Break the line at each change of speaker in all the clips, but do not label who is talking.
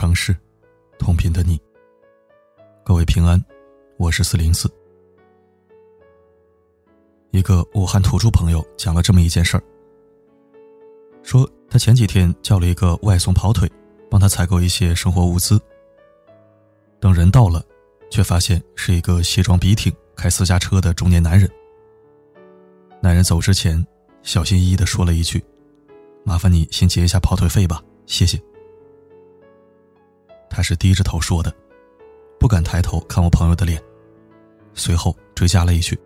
城市，同频的你。各位平安，我是四零四。一个武汉土著朋友讲了这么一件事儿，说他前几天叫了一个外送跑腿，帮他采购一些生活物资。等人到了，却发现是一个西装笔挺、开私家车的中年男人。男人走之前，小心翼翼的说了一句：“麻烦你先结一下跑腿费吧，谢谢。”他是低着头说的，不敢抬头看我朋友的脸。随后追加了一句：“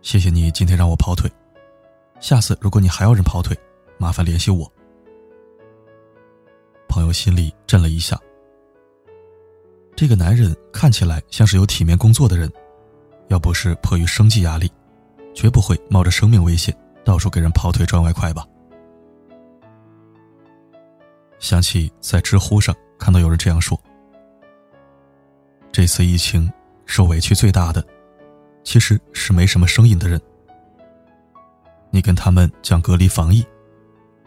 谢谢你今天让我跑腿，下次如果你还要人跑腿，麻烦联系我。”朋友心里震了一下。这个男人看起来像是有体面工作的人，要不是迫于生计压力，绝不会冒着生命危险到处给人跑腿赚外快吧。想起在知乎上。看到有人这样说：“这次疫情受委屈最大的，其实是没什么声音的人。你跟他们讲隔离防疫，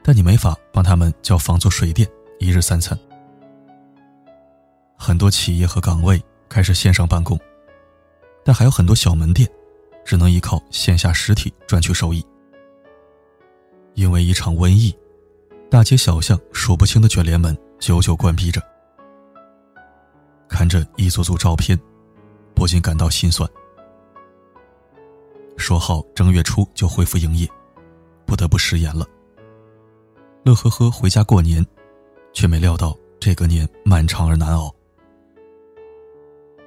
但你没法帮他们交房租、水电、一日三餐。很多企业和岗位开始线上办公，但还有很多小门店，只能依靠线下实体赚取收益。因为一场瘟疫，大街小巷数不清的卷帘门。”久久关闭着，看着一组组照片，不禁感到心酸。说好正月初就恢复营业，不得不食言了。乐呵呵回家过年，却没料到这个年漫长而难熬。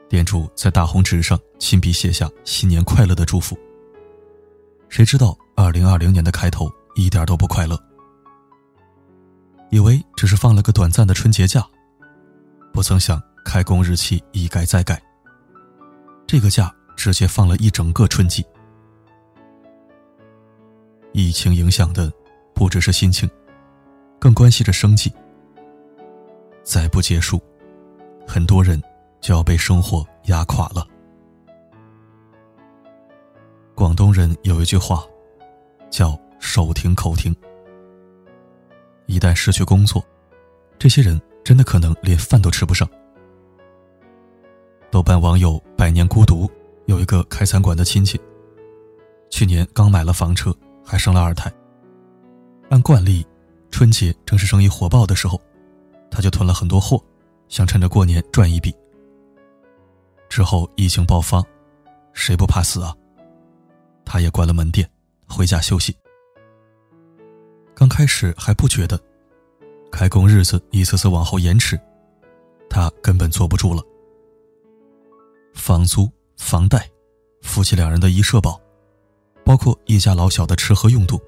店主在大红纸上亲笔写下“新年快乐”的祝福。谁知道二零二零年的开头一点都不快乐。以为只是放了个短暂的春节假，不曾想开工日期一改再改。这个假直接放了一整个春季。疫情影响的不只是心情，更关系着生计。再不结束，很多人就要被生活压垮了。广东人有一句话，叫“手停口停”。一旦失去工作，这些人真的可能连饭都吃不上。豆瓣网友“百年孤独”有一个开餐馆的亲戚，去年刚买了房车，还生了二胎。按惯例，春节正是生意火爆的时候，他就囤了很多货，想趁着过年赚一笔。之后疫情爆发，谁不怕死啊？他也关了门店，回家休息。刚开始还不觉得，开工日子一次次往后延迟，他根本坐不住了。房租、房贷、夫妻两人的医社保，包括一家老小的吃喝用度，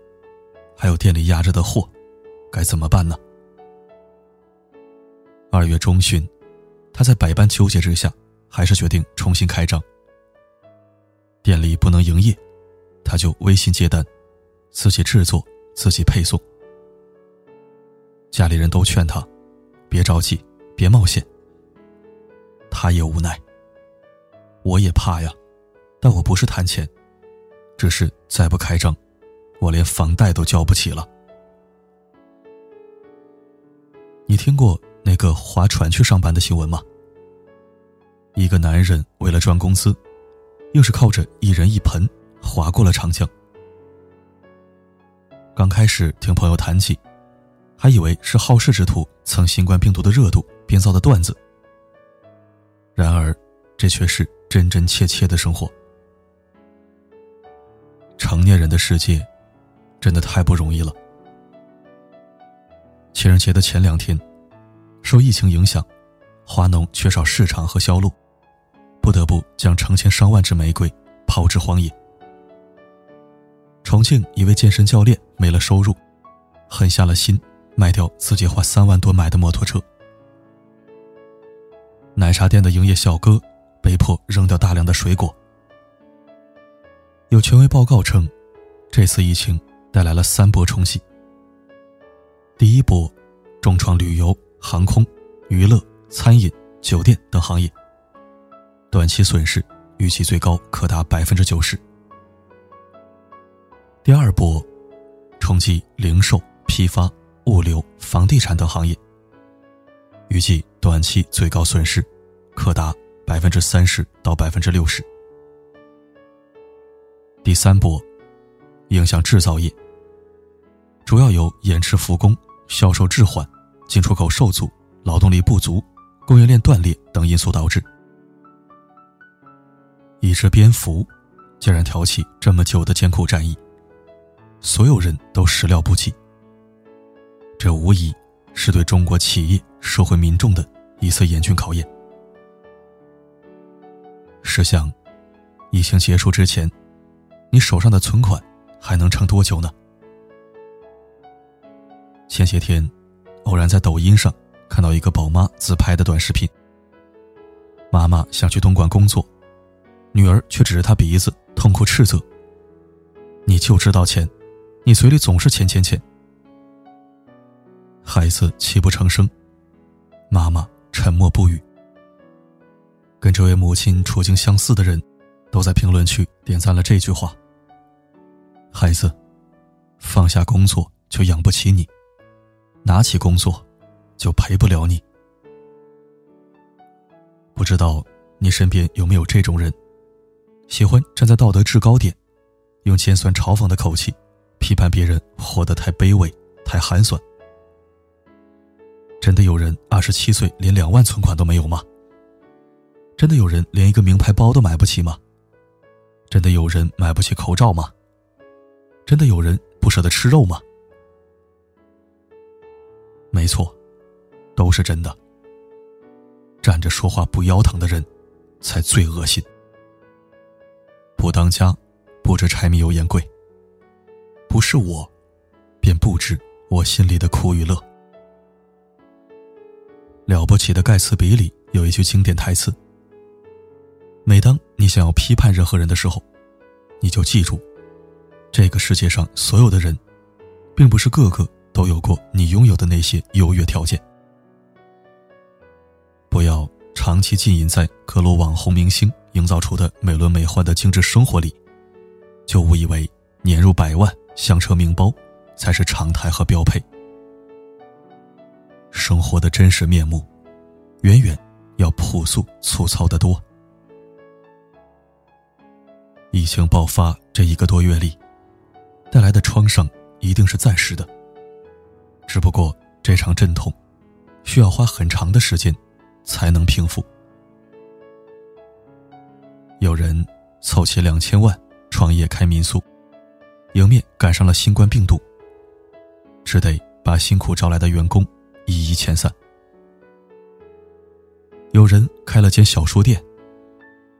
还有店里压着的货，该怎么办呢？二月中旬，他在百般纠结之下，还是决定重新开张。店里不能营业，他就微信接单，自己制作。自己配送，家里人都劝他，别着急，别冒险。他也无奈，我也怕呀，但我不是贪钱，只是再不开张，我连房贷都交不起了。你听过那个划船去上班的新闻吗？一个男人为了赚工资，又是靠着一人一盆划过了长江。刚开始听朋友谈起，还以为是好事之徒蹭新冠病毒的热度编造的段子。然而，这却是真真切切的生活。成年人的世界，真的太不容易了。情人节的前两天，受疫情影响，花农缺少市场和销路，不得不将成千上万支玫瑰抛之荒野。重庆一位健身教练没了收入，狠下了心卖掉自己花三万多买的摩托车。奶茶店的营业小哥被迫扔掉大量的水果。有权威报告称，这次疫情带来了三波冲击。第一波，重创旅游、航空、娱乐、餐饮、酒店等行业，短期损失预计最高可达百分之九十。第二波，冲击零售、批发、物流、房地产等行业。预计短期最高损失可达百分之三十到百分之六十。第三波，影响制造业，主要由延迟复工、销售滞缓、进出口受阻、劳动力不足、供应链断裂等因素导致。一只蝙蝠，竟然挑起这么久的艰苦战役，所有人都始料不及。这无疑是对中国企业、社会民众的一次严峻考验。试想，疫情结束之前，你手上的存款还能撑多久呢？前些天，偶然在抖音上看到一个宝妈自拍的短视频。妈妈想去东莞工作。女儿却指着她鼻子，痛哭斥责：“你就知道钱，你嘴里总是钱钱钱。”孩子泣不成声，妈妈沉默不语。跟这位母亲处境相似的人，都在评论区点赞了这句话：“孩子，放下工作就养不起你，拿起工作，就陪不了你。”不知道你身边有没有这种人？喜欢站在道德制高点，用尖酸嘲讽的口气批判别人活得太卑微、太寒酸。真的有人二十七岁连两万存款都没有吗？真的有人连一个名牌包都买不起吗？真的有人买不起口罩吗？真的有人不舍得吃肉吗？没错，都是真的。站着说话不腰疼的人，才最恶心。不当家，不知柴米油盐贵。不是我，便不知我心里的苦与乐。了不起的盖茨比里有一句经典台词：每当你想要批判任何人的时候，你就记住，这个世界上所有的人，并不是个个都有过你拥有的那些优越条件。不要长期浸淫在各路网红明星。营造出的美轮美奂的精致生活里，就误以为年入百万、香车名包才是常态和标配。生活的真实面目，远远要朴素粗糙的多。疫情爆发这一个多月里，带来的创伤一定是暂时的。只不过这场阵痛，需要花很长的时间，才能平复。有人凑齐两千万创业开民宿，迎面赶上了新冠病毒，只得把辛苦招来的员工一一遣散。有人开了间小书店，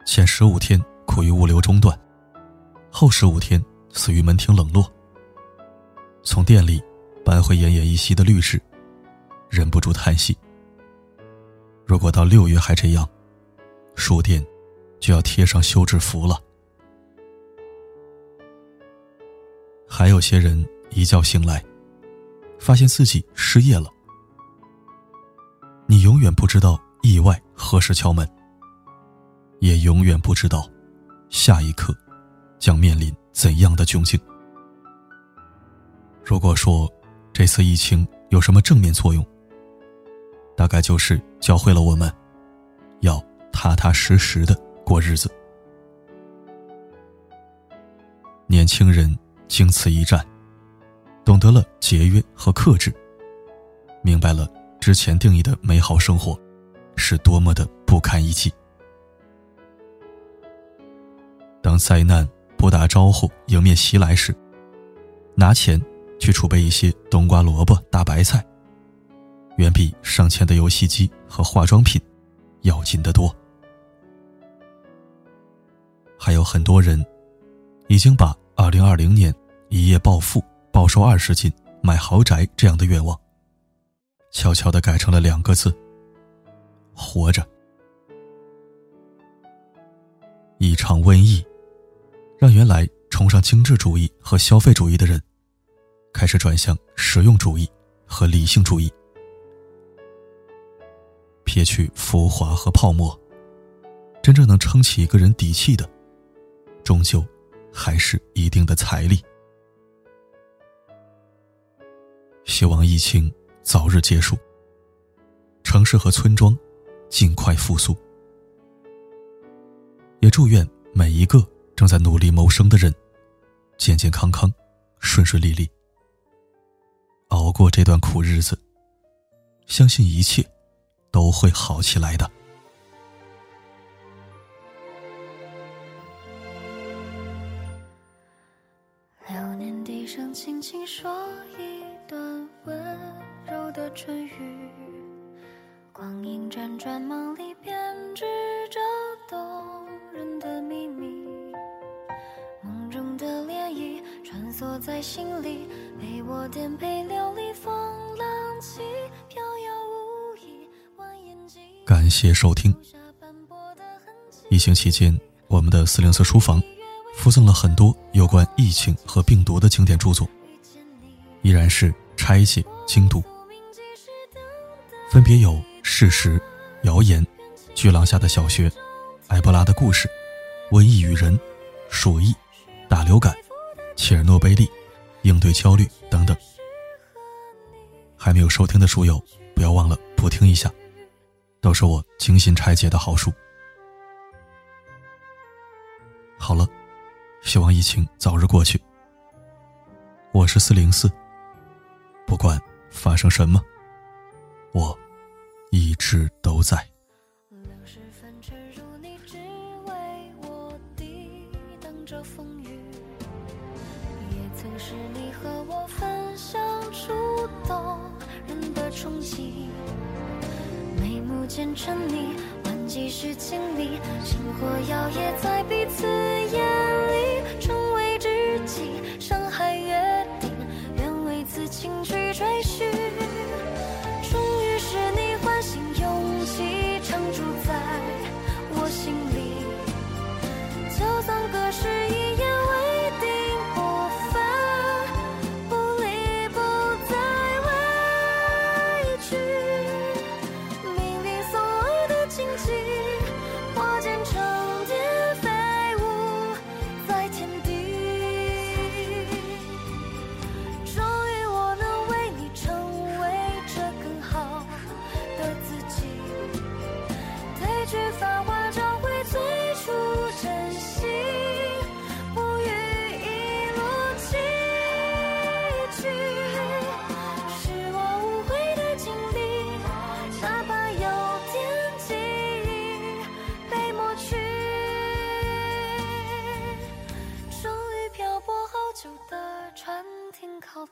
前十五天苦于物流中断，后十五天死于门庭冷落。从店里搬回奄奄一息的律师，忍不住叹息：如果到六月还这样，书店。就要贴上休止符了。还有些人一觉醒来，发现自己失业了。你永远不知道意外何时敲门，也永远不知道下一刻将面临怎样的窘境。如果说这次疫情有什么正面作用，大概就是教会了我们，要踏踏实实的。过日子，年轻人经此一战，懂得了节约和克制，明白了之前定义的美好生活是多么的不堪一击。当灾难不打招呼迎面袭来时，拿钱去储备一些冬瓜、萝卜、大白菜，远比上千的游戏机和化妆品要紧得多。还有很多人，已经把二零二零年一夜暴富、暴瘦二十斤、买豪宅这样的愿望，悄悄的改成了两个字：活着。一场瘟疫，让原来崇尚精致主义和消费主义的人，开始转向实用主义和理性主义，撇去浮华和泡沫，真正能撑起一个人底气的。终究，还是一定的财力。希望疫情早日结束，城市和村庄尽快复苏。也祝愿每一个正在努力谋生的人，健健康康，顺顺利利，熬过这段苦日子。相信一切都会好起来的。
流年低声轻轻说一春雨，光阴辗转梦里编织着动人的秘密，梦中的涟漪穿梭在心里，为我颠沛流离风浪起，飘摇无遗。
感谢收听。疫情期间，我们的四零四书房附赠了很多有关疫情和病毒的经典著作，依然是拆解精读，分别有《事实》《谣言》《巨浪下的小学》《埃博拉的故事》《瘟疫与人》《鼠疫》《大流感》《切尔诺贝利》《应对焦虑》等等。还没有收听的书友，不要忘了补听一下，都是我精心拆解的好书。好了，希望疫情早日过去。我是四零四，不管发生什么，我一直都在。
流逝凡尘如你，只为我抵挡着风雨。也曾是你和我分享触动人的冲击。眉目间沉溺，万几许经历，星火摇曳在彼此眼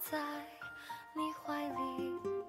在你怀里